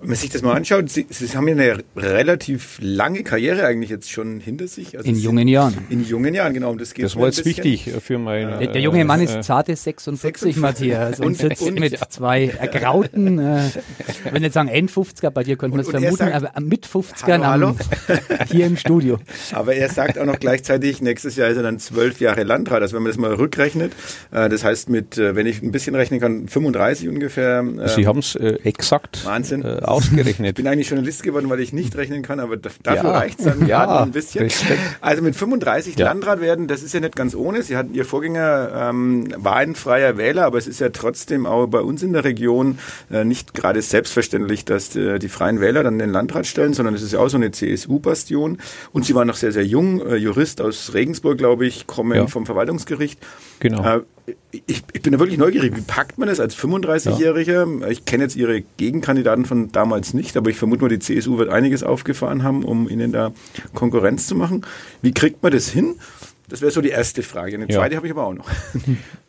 Wenn man sich das mal anschaut, Sie, Sie haben ja eine relativ lange Karriere eigentlich jetzt schon hinter sich. Also in Sie jungen Jahren. In jungen Jahren, genau. Und das geht das war jetzt wichtig für meine. Der, der junge Mann ist äh, zarte 46, 46. Matthias, und, sitzt und, mit zwei ergrauten, äh, ich will nicht sagen End-50er, bei dir könnte man es vermuten, sagt, aber mit 50ern hallo, hallo. hier im Studio. Aber er sagt auch noch gleichzeitig, nächstes Jahr ist er dann zwölf Jahre Landrat. Also wenn man das mal rückrechnet, äh, das heißt mit, äh, wenn ich ein bisschen rechnen kann, 35 ungefähr. Sie haben es äh, exakt. Wahnsinn ausgerechnet. Ich bin eigentlich Journalist geworden, weil ich nicht rechnen kann, aber dafür ja. reicht es dann ja, ein bisschen. Respekt. Also mit 35 ja. Landrat werden, das ist ja nicht ganz ohne. Sie hatten Ihr Vorgänger ähm, war ein freier Wähler, aber es ist ja trotzdem auch bei uns in der Region äh, nicht gerade selbstverständlich, dass äh, die freien Wähler dann den Landrat stellen, sondern es ist ja auch so eine CSU-Bastion. Und Sie waren noch sehr, sehr jung, äh, Jurist aus Regensburg, glaube ich, kommen ja. vom Verwaltungsgericht. Genau. Ich, ich bin da wirklich neugierig. Wie packt man das als 35-Jähriger? Ja. Ich kenne jetzt Ihre Gegenkandidaten von damals nicht, aber ich vermute mal, die CSU wird einiges aufgefahren haben, um Ihnen da Konkurrenz zu machen. Wie kriegt man das hin? Das wäre so die erste Frage. Eine zweite habe ich aber auch noch.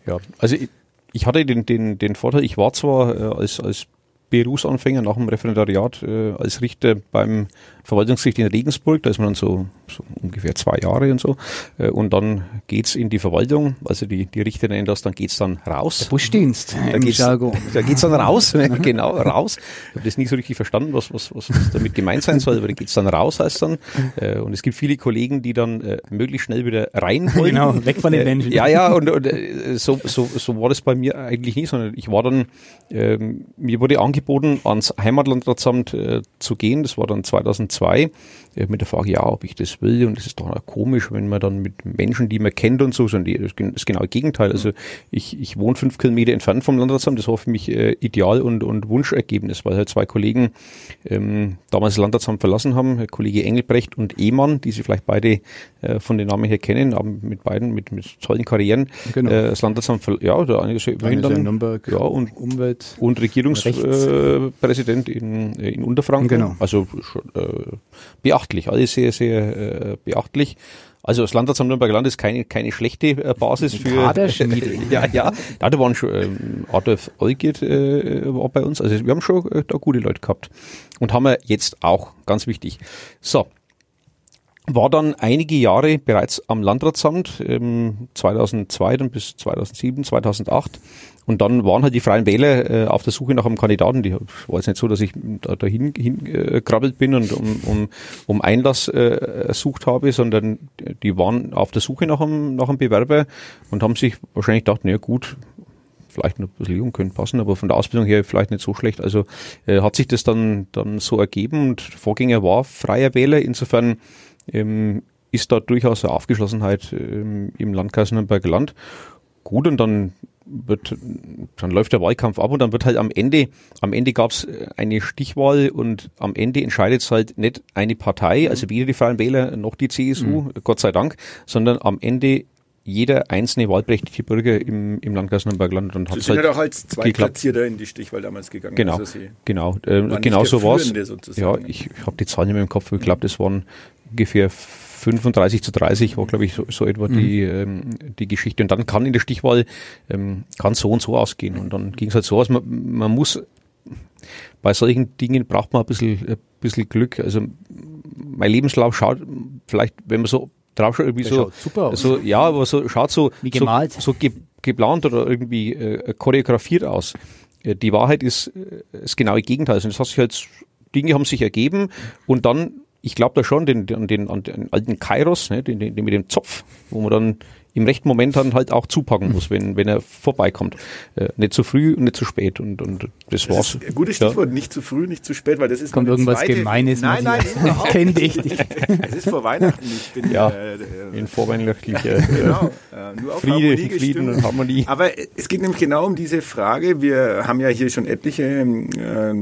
Ja, also ich, ich hatte den, den, den Vorteil, ich war zwar äh, als, als Berufsanfänger nach dem Referendariat äh, als Richter beim Verwaltungsgericht in Regensburg, da ist man dann so, so ungefähr zwei Jahre und so. Äh, und dann geht's in die Verwaltung, also die, die Richter nennen das, dann geht's dann raus. Der Buschdienst. Da geht's, da geht's dann raus, genau, raus. Ich habe das nicht so richtig verstanden, was, was, was damit gemeint sein soll, aber da geht's dann raus, heißt dann. Äh, und es gibt viele Kollegen, die dann äh, möglichst schnell wieder rein wollen. Genau, weg von den Menschen. ja, ja, und, und so, so, so war das bei mir eigentlich nicht, sondern ich war dann, ähm, mir wurde angeboten, ans Heimatlandratsamt zu gehen, das war dann 2002 2 äh, mit der Frage, ja, ob ich das will. Und das ist doch komisch, wenn man dann mit Menschen, die man kennt und so, sondern das ist das genaue Gegenteil. Also ich, ich wohne fünf Kilometer entfernt vom Landratsamt. Das war für mich äh, Ideal und, und Wunschergebnis, weil halt zwei Kollegen ähm, damals das Landratsamt verlassen haben, Kollege Engelbrecht und Ehmann, die Sie vielleicht beide äh, von den Namen her kennen, aber mit beiden mit, mit tollen Karrieren. Genau. Äh, das Landratsamt, ja, da einiges immerhin dann, Nürnberg, ja, und, Umwelt und Regierungspräsident äh, in, in Unterfranken. Genau. Also äh, beachtlich, alles sehr, sehr äh, beachtlich. Also das Landratsamt Nürnberger Land ist keine, keine schlechte äh, Basis für. ja, ja. Da waren schon ähm, Adolf Olgiert äh, war bei uns. Also wir haben schon äh, da gute Leute gehabt. Und haben wir jetzt auch, ganz wichtig. So. War dann einige Jahre bereits am Landratsamt, ähm, 2002 dann bis 2007, 2008 und dann waren halt die Freien Wähler äh, auf der Suche nach einem Kandidaten. Die war jetzt nicht so, dass ich da dahin hingekrabbelt äh, bin und um, um, um Einlass äh, ersucht habe, sondern die waren auf der Suche nach einem, nach einem Bewerber und haben sich wahrscheinlich gedacht, naja gut, vielleicht noch ein bisschen jung, könnte passen, aber von der Ausbildung her vielleicht nicht so schlecht. Also äh, hat sich das dann, dann so ergeben und Vorgänger war freier Wähler. Insofern ähm, ist da durchaus eine Aufgeschlossenheit ähm, im Landkreis Nürnberger Land. gut und dann wird, dann läuft der Wahlkampf ab und dann wird halt am Ende, am Ende gab es eine Stichwahl und am Ende entscheidet es halt nicht eine Partei, also weder die Freien Wähler noch die CSU, mhm. Gott sei Dank, sondern am Ende jeder einzelne wahlberechtigte Bürger im, im Landkreis Nürnberg-Land und hat Sie sind halt ja auch als Zweitplatzierter in die Stichwahl damals gegangen. Genau, also genau, äh, genau so war es. Ja, ich, ich habe die Zahlen nicht mehr im Kopf, ich glaube, das waren ungefähr 35 zu 30 war, glaube ich, so, so etwa mhm. die, ähm, die Geschichte. Und dann kann in der Stichwahl ähm, kann so und so ausgehen. Und dann ging es halt so aus, man, man muss bei solchen Dingen braucht man ein bisschen, ein bisschen Glück. Also mein Lebenslauf schaut vielleicht, wenn man so drauf schaut, irgendwie so, super so, ja, aber so schaut so, Wie gemalt. so, so ge, geplant oder irgendwie äh, choreografiert aus. Äh, die Wahrheit ist äh, das genaue Gegenteil. Also das hat sich halt, Dinge haben sich ergeben und dann ich glaube da schon den, den, den, an den alten Kairos, ne, den, den, den mit dem Zopf, wo man dann im rechten Moment dann halt auch zupacken muss, wenn, wenn er vorbeikommt. Äh, nicht zu früh und nicht zu spät. Und, und das, das war's. Ist gutes Stichwort, ja. nicht zu früh, nicht zu spät, weil das ist Kommt irgendwas zweite, Gemeines. Nein, nein, ich kenne dich. Es ist vor Weihnachten. Ich bin, ja, äh, in vorweihnachtlicher äh, genau, äh, nur auf Friede, Frieden und Harmonie. Aber es geht nämlich genau um diese Frage. Wir haben ja hier schon etliche äh,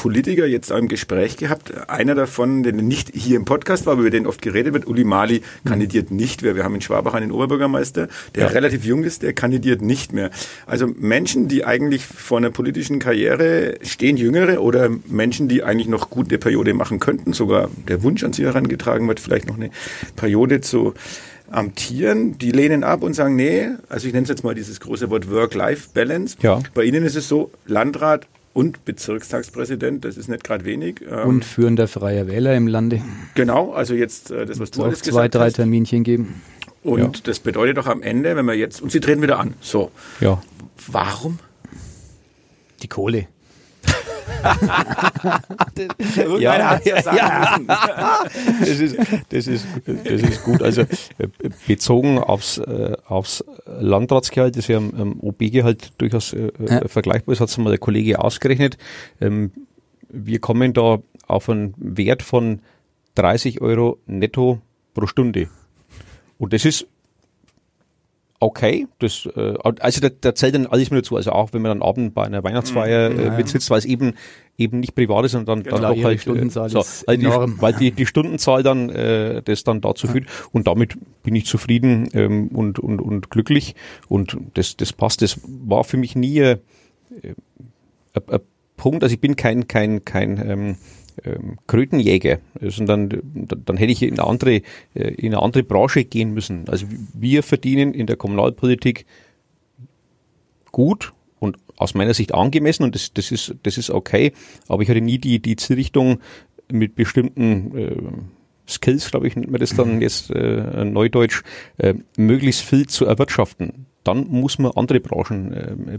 Politiker jetzt auch im Gespräch gehabt. Einer davon, der nicht hier im Podcast war, aber über den oft geredet wird, Uli Mali, kandidiert nicht mehr. Wir haben in Schwabach einen Oberbürgermeister, der ja. relativ jung ist, der kandidiert nicht mehr. Also Menschen, die eigentlich vor einer politischen Karriere stehen, Jüngere oder Menschen, die eigentlich noch gut eine Periode machen könnten, sogar der Wunsch an sie herangetragen wird, vielleicht noch eine Periode zu amtieren, die lehnen ab und sagen, nee, also ich nenne es jetzt mal dieses große Wort Work-Life-Balance. Ja. Bei ihnen ist es so, Landrat und Bezirkstagspräsident, das ist nicht gerade wenig. Ähm, und führender freier Wähler im Lande. Genau, also jetzt äh, das, was du alles gesagt zwei, drei hast. Terminchen geben. Und ja. das bedeutet doch am Ende, wenn wir jetzt, und sie treten wieder an. So. Ja. Warum? Die Kohle ja, ja, ja. das, ist, das, ist, das ist gut. Also äh, bezogen aufs, äh, aufs Landratsgehalt, das ja am OB-Gehalt durchaus äh, ja. vergleichbar ist, hat es mal der Kollege ausgerechnet. Ähm, wir kommen da auf einen Wert von 30 Euro netto pro Stunde. Und das ist okay. Das, äh, also da, da zählt dann alles mit dazu. Also auch wenn man dann abend bei einer Weihnachtsfeier mhm. äh, mit sitzt, weil es eben eben nicht privat ist dann, genau, dann doch halt die Stundenzahl äh, so, weil, die, weil die, die Stundenzahl dann äh, das dann dazu führt und damit bin ich zufrieden ähm, und, und, und glücklich und das, das passt. Das war für mich nie äh, ein Punkt, also ich bin kein, kein, kein ähm, ähm, Krötenjäger, sondern dann, dann hätte ich in eine, andere, äh, in eine andere Branche gehen müssen. Also wir verdienen in der Kommunalpolitik gut und aus meiner Sicht angemessen und das, das, ist, das ist okay, aber ich hatte nie die, die Zielrichtung mit bestimmten äh, Skills, glaube ich, nennt man das dann mhm. jetzt äh, neudeutsch, äh, möglichst viel zu erwirtschaften. Dann muss man andere Branchen äh,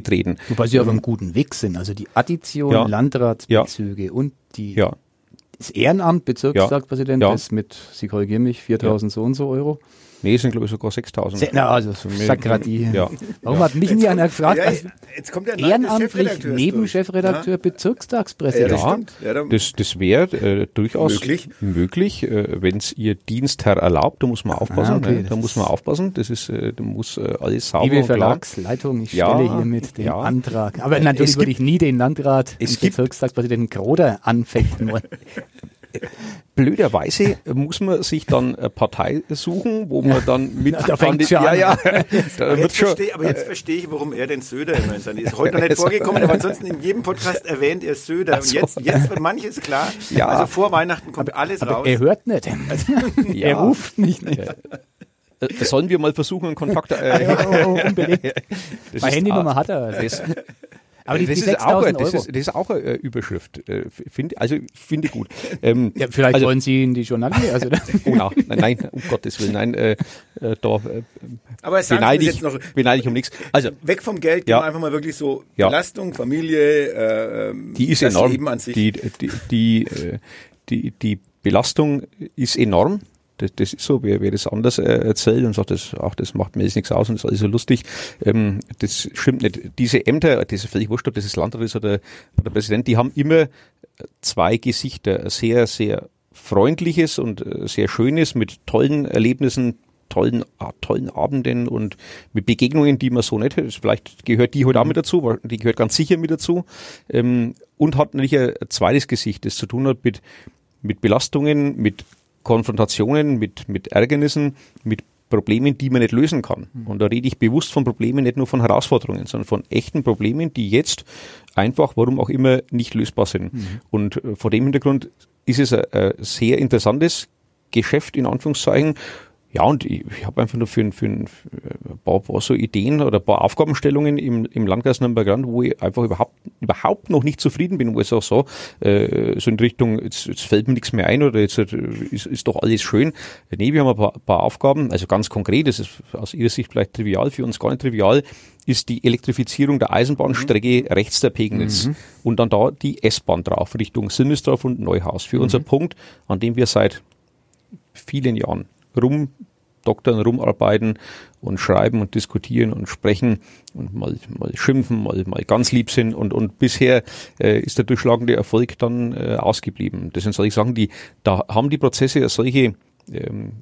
betreten. Wobei sie auf einem guten Weg sind. Also die Addition ja. Landratsbezüge ja. und die ja. das Ehrenamt Bezirkstagspräsident ja. ist mit, Sie korrigieren mich, 4000 so und so Euro. Nee, sind glaube ich sogar 6000. Na, also so sag gerade die. Ja. Warum hat mich nie einer gefragt? Ja, jetzt kommt der ehrenamtlich Nebenchefredakteur ja? Bezirkstagspräsident. Ja, das, das, das wäre äh, durchaus möglich, möglich äh, wenn es ihr Dienstherr erlaubt. Da muss man aufpassen. Ah, okay, ne? Da muss man aufpassen. Das ist, äh, da muss äh, alles sauber Liebe Verlagsleitung, ich stelle hiermit den Antrag. Aber natürlich würde ich nie den Landrat, den Bezirkstagspräsidenten Groder anfechten wollen. Blöderweise muss man sich dann eine Partei suchen, wo man dann mit da fängt ja, ja, da aber, jetzt verstehe, aber jetzt verstehe ich, warum er den Söder immer in seine ist heute noch nicht vorgekommen, aber ansonsten in jedem Podcast erwähnt er Söder und jetzt, jetzt wird manches klar. Ja. Also vor Weihnachten kommt aber, alles aber raus. Er hört nicht. ja. Er ruft nicht. nicht. Äh, sollen wir mal versuchen, einen Kontakt? Äh, ja, unbedingt. Meine Handynummer hat er. Das, aber die, das, die ist auch, das, ist, das ist auch eine Überschrift. Äh, find, also finde ich gut. Ähm, ja, vielleicht also, wollen Sie in die Journalie. Also, oh, nein, nein, um Gottes Willen, nein. Äh, äh, da äh, Aber beneide, ich, noch, beneide ich um nichts. Also weg vom Geld, ja. einfach mal wirklich so ja. Belastung, Familie, äh, ähm, die ist enorm. Leben an sich. Die, die, die, äh, die, die Belastung ist enorm. Das, das ist so, wer, wer das anders äh, erzählt und sagt, das, ach, das macht mir jetzt nichts aus und ist alles so lustig, ähm, das stimmt nicht. Diese Ämter, das ist völlig wurscht, ob das ist Landrat ist oder, oder Präsident, die haben immer zwei Gesichter. Sehr, sehr freundliches und äh, sehr schönes mit tollen Erlebnissen tollen, tollen Abenden und mit Begegnungen, die man so nicht hätte. Vielleicht gehört die heute auch mit dazu, die gehört ganz sicher mit dazu. Ähm, und hat natürlich ein zweites Gesicht, das zu tun hat mit, mit Belastungen, mit Konfrontationen, mit, mit Ärgernissen, mit Problemen, die man nicht lösen kann. Mhm. Und da rede ich bewusst von Problemen, nicht nur von Herausforderungen, sondern von echten Problemen, die jetzt einfach, warum auch immer, nicht lösbar sind. Mhm. Und äh, vor dem Hintergrund ist es ein, ein sehr interessantes Geschäft, in Anführungszeichen, ja, und ich, ich habe einfach nur für, für, ein paar, paar so Ideen oder ein paar Aufgabenstellungen im, im Landkreis Nürnberg wo ich einfach überhaupt, überhaupt noch nicht zufrieden bin, wo ich sage, so, äh, so in Richtung, jetzt, jetzt fällt mir nichts mehr ein oder jetzt äh, ist, ist doch alles schön. Nee, wir haben ein paar, paar Aufgaben, also ganz konkret, das ist aus Ihrer Sicht vielleicht trivial, für uns gar nicht trivial, ist die Elektrifizierung der Eisenbahnstrecke mhm. rechts der Pegnitz mhm. und dann da die S-Bahn drauf, Richtung Sinnesdorf und Neuhaus. Für mhm. unser Punkt, an dem wir seit vielen Jahren rumdoktern, rumarbeiten und schreiben und diskutieren und sprechen und mal, mal schimpfen, mal, mal ganz lieb sind und, und bisher äh, ist der durchschlagende Erfolg dann äh, ausgeblieben. Das sind solche Sachen, die, da haben die Prozesse ja solche ähm,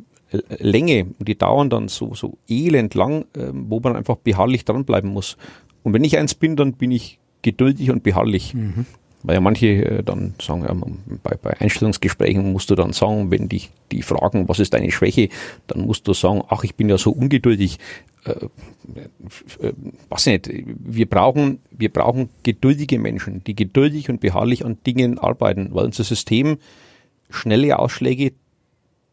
Länge und die dauern dann so, so elend lang, äh, wo man einfach beharrlich dranbleiben muss. Und wenn ich eins bin, dann bin ich geduldig und beharrlich. Mhm. Weil ja manche äh, dann sagen, ja, bei, bei Einstellungsgesprächen musst du dann sagen, wenn dich die fragen, was ist deine Schwäche, dann musst du sagen, ach, ich bin ja so ungeduldig. Äh, äh, was nicht. Wir brauchen, wir brauchen geduldige Menschen, die geduldig und beharrlich an Dingen arbeiten, weil unser System schnelle Ausschläge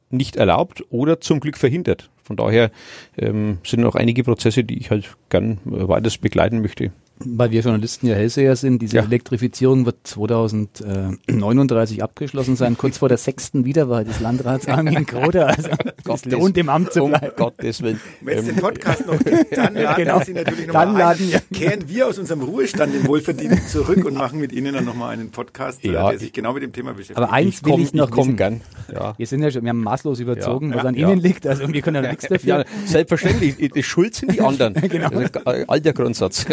nicht erlaubt oder zum Glück verhindert. Von daher ähm, sind noch einige Prozesse, die ich halt gern äh, weiters begleiten möchte weil wir Journalisten ja Hellseher sind, diese ja. Elektrifizierung wird 2039 abgeschlossen sein, kurz vor der sechsten Wiederwahl des Landrats Armin Groder. Also es lohnt im Amt zu bleiben. Um Gottes Willen. Wenn es den Podcast noch gibt, dann laden genau. Sie natürlich nochmal ein. Laden, ja. Kehren wir aus unserem Ruhestand den Wohlverdienten zurück und machen mit Ihnen dann nochmal einen Podcast, ja. der sich genau mit dem Thema beschäftigt. Aber eins will ich, noch ich wissen. Gern. Ja. Wir sind ja schon, wir haben maßlos überzogen, was an Ihnen liegt, also wir können ja nichts dafür. Ja, selbstverständlich, die Schuld sind die anderen. genau. Das ist ein alter Grundsatz.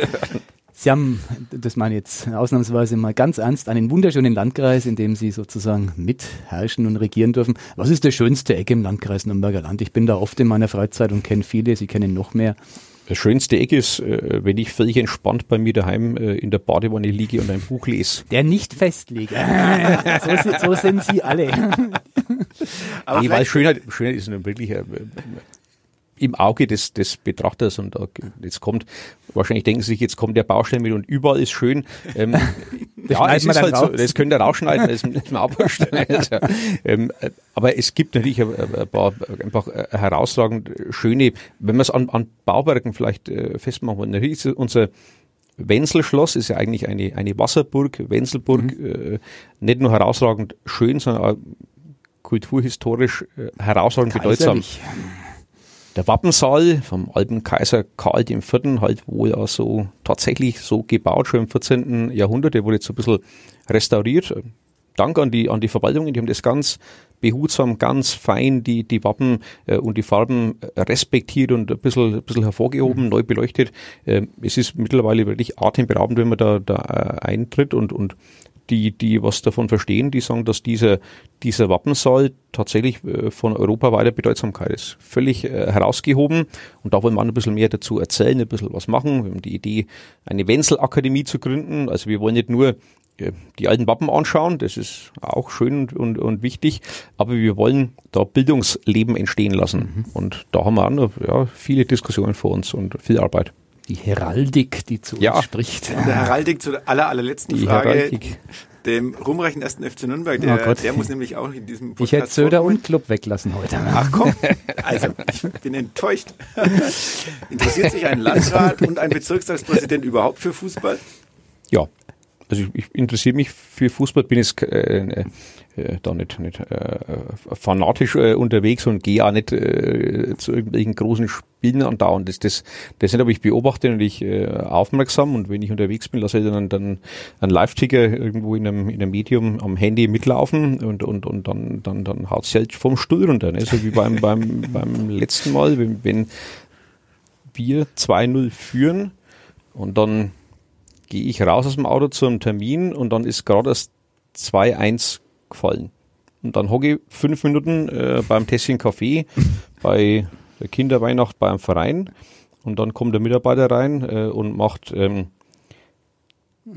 Sie haben, das meine ich jetzt ausnahmsweise mal ganz ernst, einen wunderschönen Landkreis, in dem Sie sozusagen mitherrschen und regieren dürfen. Was ist der schönste Ecke im Landkreis Nürnberger Land? Ich bin da oft in meiner Freizeit und kenne viele, Sie kennen noch mehr. Das schönste Eck ist, äh, wenn ich völlig entspannt bei mir daheim äh, in der Badewanne liege und ein Buch lese. Der nicht festlegt. so, so, sind Sie alle. Aber nee, weil Schönheit, Schönheit ist wirklich äh, im Auge des, des Betrachters und jetzt kommt, wahrscheinlich denken Sie sich, jetzt kommt der Baustein mit und überall ist schön. Ähm, ja, es ist halt raus. so, das könnt ihr rausschneiden, das ist mir auch also, ähm, aber es gibt natürlich ein, paar einfach herausragend schöne, wenn wir es an, an Bauwerken vielleicht äh, festmachen wollen, natürlich ist unser Wenzelschloss ist ja eigentlich eine, eine Wasserburg, Wenzelburg, mhm. äh, nicht nur herausragend schön, sondern auch kulturhistorisch äh, herausragend bedeutsam der Wappensaal vom alten Kaiser Karl IV. halt wohl auch so tatsächlich so gebaut, schon im 14. Jahrhundert. Der wurde jetzt so ein bisschen restauriert. Dank an die, an die Verwaltungen, die haben das ganz behutsam, ganz fein die, die Wappen äh, und die Farben respektiert und ein bisschen, ein bisschen hervorgehoben, mhm. neu beleuchtet. Äh, es ist mittlerweile wirklich atemberaubend, wenn man da, da äh, eintritt und, und die, die was davon verstehen, die sagen, dass dieser, dieser Wappensaal tatsächlich äh, von europaweiter Bedeutsamkeit ist. Völlig äh, herausgehoben. Und da wollen wir ein bisschen mehr dazu erzählen, ein bisschen was machen. Wir haben die Idee, eine Wenzelakademie zu gründen. Also wir wollen nicht nur äh, die alten Wappen anschauen, das ist auch schön und, und wichtig, aber wir wollen da Bildungsleben entstehen lassen. Mhm. Und da haben wir auch noch ja, viele Diskussionen vor uns und viel Arbeit die Heraldik, die zu ja. uns spricht. Und der Heraldik zu der aller, allerletzten die Frage. Heraldik. Dem ruhmreichen ersten FC Nürnberg, der, oh der muss nämlich auch in diesem Podcast Ich hätte Söder und Club weglassen heute. Ach komm, also ich bin enttäuscht. Interessiert sich ein Landrat und ein Bezirkstagspräsident überhaupt für Fußball? Ja, also ich, ich interessiere mich für Fußball, bin jetzt äh, äh, da nicht, nicht äh, fanatisch äh, unterwegs und gehe auch nicht äh, zu irgendwelchen großen Spielen andauernd. Das, das, das nicht, aber ich beobachte natürlich äh, aufmerksam und wenn ich unterwegs bin, lasse ich dann, dann einen Live-Ticker irgendwo in einem, in einem Medium am Handy mitlaufen und, und, und dann, dann, dann haut es halt vom Stuhl runter. Ne? So wie beim, beim, beim letzten Mal, wenn, wenn wir 2-0 führen und dann gehe ich raus aus dem Auto zum Termin und dann ist gerade das 2-1 gefallen. Und dann hocke ich fünf Minuten äh, beim Tässchen Kaffee bei Kinderweihnacht beim Verein und dann kommt der Mitarbeiter rein äh, und macht ähm,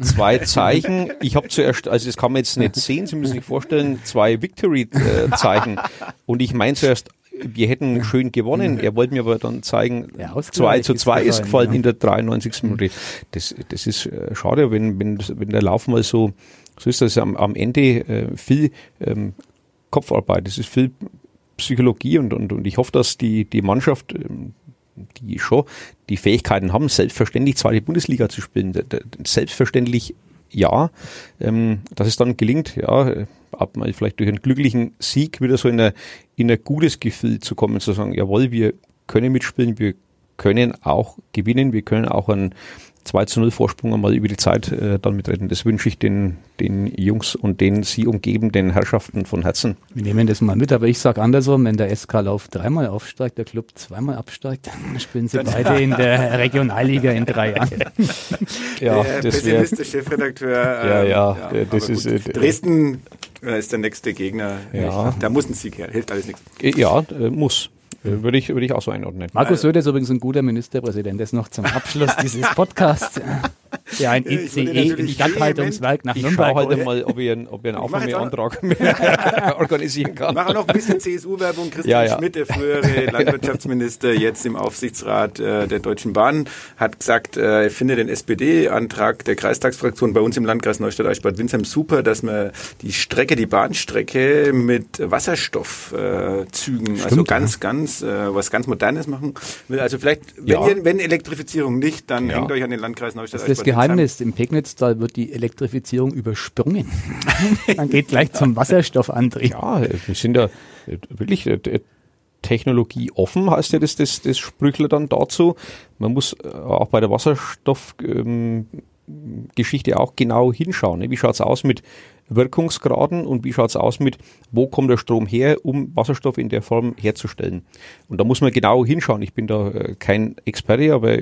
zwei Zeichen. Ich habe zuerst, also das kann man jetzt nicht sehen, Sie müssen sich vorstellen, zwei Victory-Zeichen. Und ich meine zuerst, wir hätten schön gewonnen. Er wollte mir aber dann zeigen, ja, 2 zu 2 ist gefallen ja. in der 93. Minute. Das, das ist äh, schade, wenn, wenn, wenn der Lauf mal so, so ist das am, am Ende äh, viel ähm, Kopfarbeit, das ist viel Psychologie und, und, und ich hoffe, dass die, die Mannschaft die schon die Fähigkeiten haben, selbstverständlich zweite Bundesliga zu spielen. Selbstverständlich ja, ähm, dass es dann gelingt, ja, ab mal vielleicht durch einen glücklichen Sieg wieder so in, eine, in ein gutes Gefühl zu kommen, zu sagen, jawohl, wir können mitspielen, wir können auch gewinnen, wir können auch ein 2 zu 0 Vorsprung einmal über die Zeit äh, dann mitretten. Das wünsche ich den, den Jungs und den sie umgebenden Herrschaften von Herzen. Wir nehmen das mal mit, aber ich sage andersrum, wenn der SK Lauf dreimal aufsteigt, der Club zweimal absteigt, dann spielen sie beide in der Regionalliga in drei Jahren. ja, der das wäre Chefredakteur. Ja, ja, ja das ist äh, Dresden äh, ist der nächste Gegner. Ja. Da muss ein Sieg her, hilft alles nichts. Ja, äh, muss. Äh, würde ich, würde ich auch so einordnen. Markus Söder ist übrigens ein guter Ministerpräsident. Das noch zum Abschluss dieses Podcasts. Der ein ICE im Stadthaltungswerk nach Nürnberg. Ich schaue halt mal, ob ich einen, ob ich einen Aufnahmeantrag organisieren kann. Machen noch ein bisschen CSU-Werbung. Christian ja, ja. Schmidt, der frühere Landwirtschaftsminister, jetzt im Aufsichtsrat äh, der Deutschen Bahn, hat gesagt, äh, er finde den SPD-Antrag der Kreistagsfraktion bei uns im Landkreis Neustadt-Eichbad-Windsheim super, dass man die Strecke, die Bahnstrecke mit Wasserstoffzügen, äh, also ganz, ja. Ganz, äh, was ganz Modernes machen will. Also vielleicht, wenn, ihr, wenn Elektrifizierung nicht, dann hängt euch an den Landkreis Neustadt-Eichbad das Geheimnis. Im Pegnitztal wird die Elektrifizierung übersprungen. Man geht gleich zum Wasserstoffantrieb. Ja, wir sind ja wirklich äh, Technologie offen, heißt ja das, das, das Sprüchler dann dazu. Man muss äh, auch bei der Wasserstoffgeschichte ähm, auch genau hinschauen. Ne? Wie schaut es aus mit Wirkungsgraden und wie schaut es aus mit, wo kommt der Strom her, um Wasserstoff in der Form herzustellen. Und da muss man genau hinschauen. Ich bin da äh, kein Experte, aber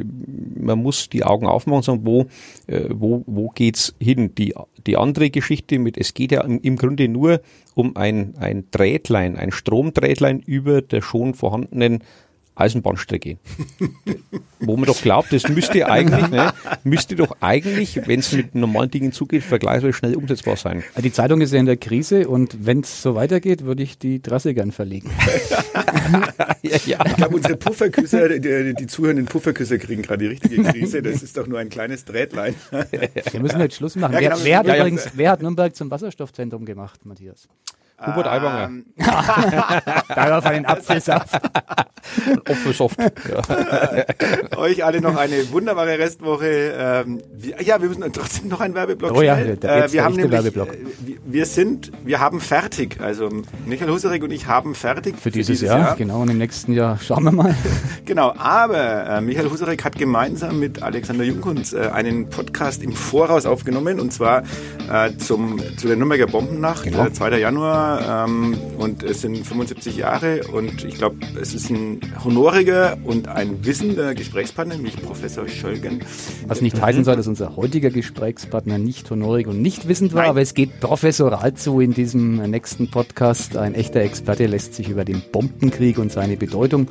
man muss die Augen aufmachen und sagen, wo, äh, wo, wo geht's hin? Die, die andere Geschichte mit, es geht ja im, im Grunde nur um ein, ein Drähtlein, ein Stromdrähtlein über der schon vorhandenen Eisenbahnstrecke. Wo man doch glaubt, das müsste eigentlich, ne, müsste doch eigentlich, wenn es mit normalen Dingen zugeht, vergleichsweise schnell umsetzbar sein. Die Zeitung ist ja in der Krise und wenn es so weitergeht, würde ich die Trasse gern verlegen. ja, ja. Ich glaube, unsere Pufferküsse, die, die zuhörenden Pufferküsse kriegen gerade die richtige Krise. Das ist doch nur ein kleines Drähtlein. Wir müssen jetzt Schluss machen. Ja, genau. wer, wer, hat übrigens, wer hat Nürnberg zum Wasserstoffzentrum gemacht, Matthias? Hubert ähm, Aiwanger. Darauf einen Apfelsaft. Apfelsaft. Ja. Euch alle noch eine wunderbare Restwoche. Ähm, wir, ja, wir müssen trotzdem noch einen Werbeblock Oh ja, äh, wir haben nämlich, Werbeblock. Äh, wir sind, wir haben fertig. Also Michael Husarek und ich haben fertig. Für dieses, für dieses Jahr, Jahr, genau. Und im nächsten Jahr schauen wir mal. genau, aber äh, Michael Husarek hat gemeinsam mit Alexander Jungkunz äh, einen Podcast im Voraus aufgenommen. Und zwar äh, zum, zu der Nürnberger Bombennacht, genau. 2. Äh, Ähm, und es sind 75 Jahre und ich glaube, es ist ein honoriger und ein wissender Gesprächspartner, nämlich Professor Schölgen. Was nicht heißen soll, dass unser heutiger Gesprächspartner nicht honorig und nicht wissend war, Nein. aber es geht professoral zu in diesem nächsten Podcast. Ein echter Experte lässt sich über den Bombenkrieg und seine Bedeutung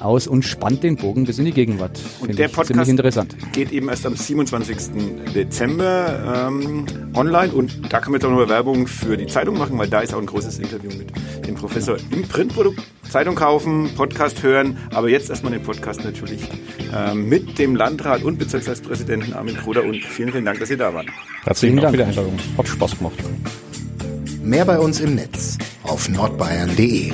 aus und spannt den Bogen bis in die Gegenwart. Und der Podcast interessant. geht eben erst am 27. Dezember ähm, online und da kann man jetzt auch noch Werbung für die Zeitung machen, weil da ist auch ein großes großes Interview mit dem Professor im Printprodukt. Zeitung kaufen, Podcast hören, aber jetzt erstmal den Podcast natürlich äh, mit dem Landrat und Bezirksratspräsidenten Armin Kruder und vielen, vielen Dank, dass ihr da wart. Herzlichen Dank für die Einladung. Hat Spaß gemacht. Mehr bei uns im Netz auf nordbayern.de.